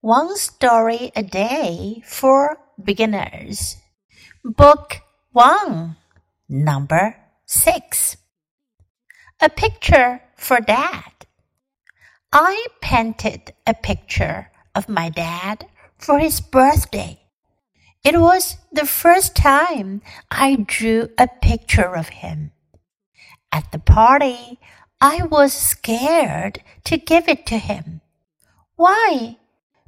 One Story a Day for Beginners. Book 1, Number 6. A Picture for Dad. I painted a picture of my dad for his birthday. It was the first time I drew a picture of him. At the party, I was scared to give it to him. Why?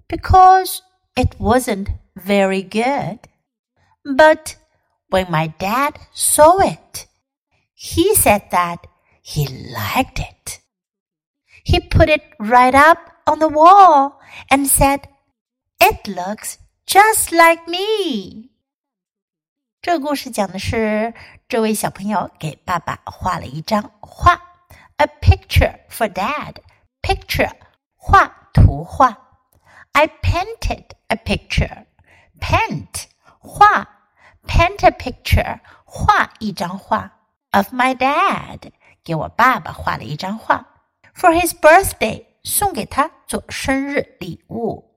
Because it wasn't very good. But when my dad saw it, he said that he liked it. He put it right up on the wall and said, It looks just like me. 这个故事讲的是这位小朋友给爸爸画了一张画。a picture for dad. Picture 画图画。 I painted a picture. Paint 画，paint a picture 画一张画 of my dad 给我爸爸画了一张画 for his birthday 送给他做生日礼物。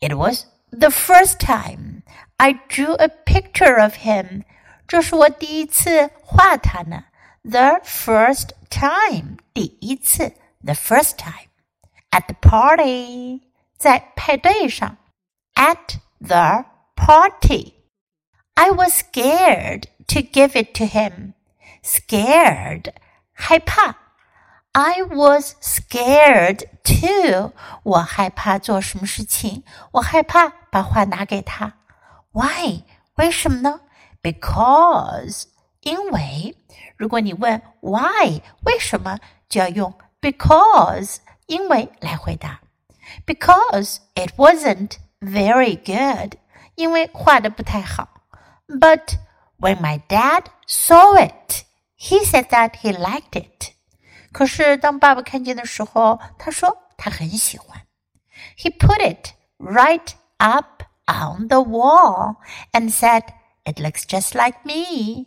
It was the first time I drew a picture of him. 这是我第一次画他呢。the first time 第一次 the first time at the party 在派对上，at the party. I was scared to give it to him. Scared，害怕。I was scared too. 我害怕做什么事情，我害怕把画拿给他。Why？为什么呢？Because，因为。如果你问 Why？为什么，就要用 Because，因为来回答。Because it wasn't very good，因为画的不太好。But when my dad saw it, he said that he liked it。可是当爸爸看见的时候，他说他很喜欢。He put it right up on the wall and said, "It looks just like me."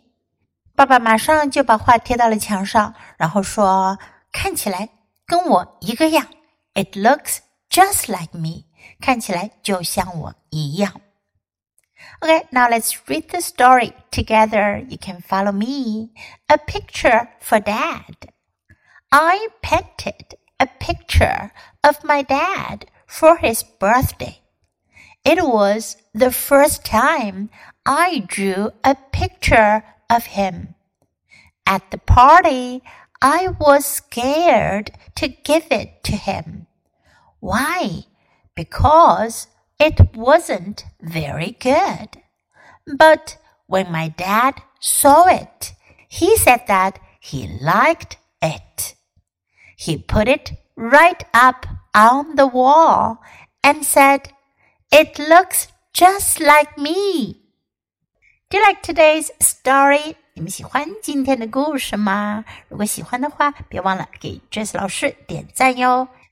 爸爸马上就把画贴到了墙上，然后说：“看起来跟我一个样。”It looks just like me，看起来就像我一样。Okay, now let's read the story together. You can follow me. A picture for dad. I painted a picture of my dad for his birthday. It was the first time I drew a picture of him. At the party, I was scared to give it to him. Why? Because it wasn't very good. But when my dad saw it, he said that he liked it. He put it right up on the wall and said, It looks just like me. Do you like today's story? 你们喜欢今天的故事吗？如果喜欢的话，别忘了给 Jess 老师点赞哟。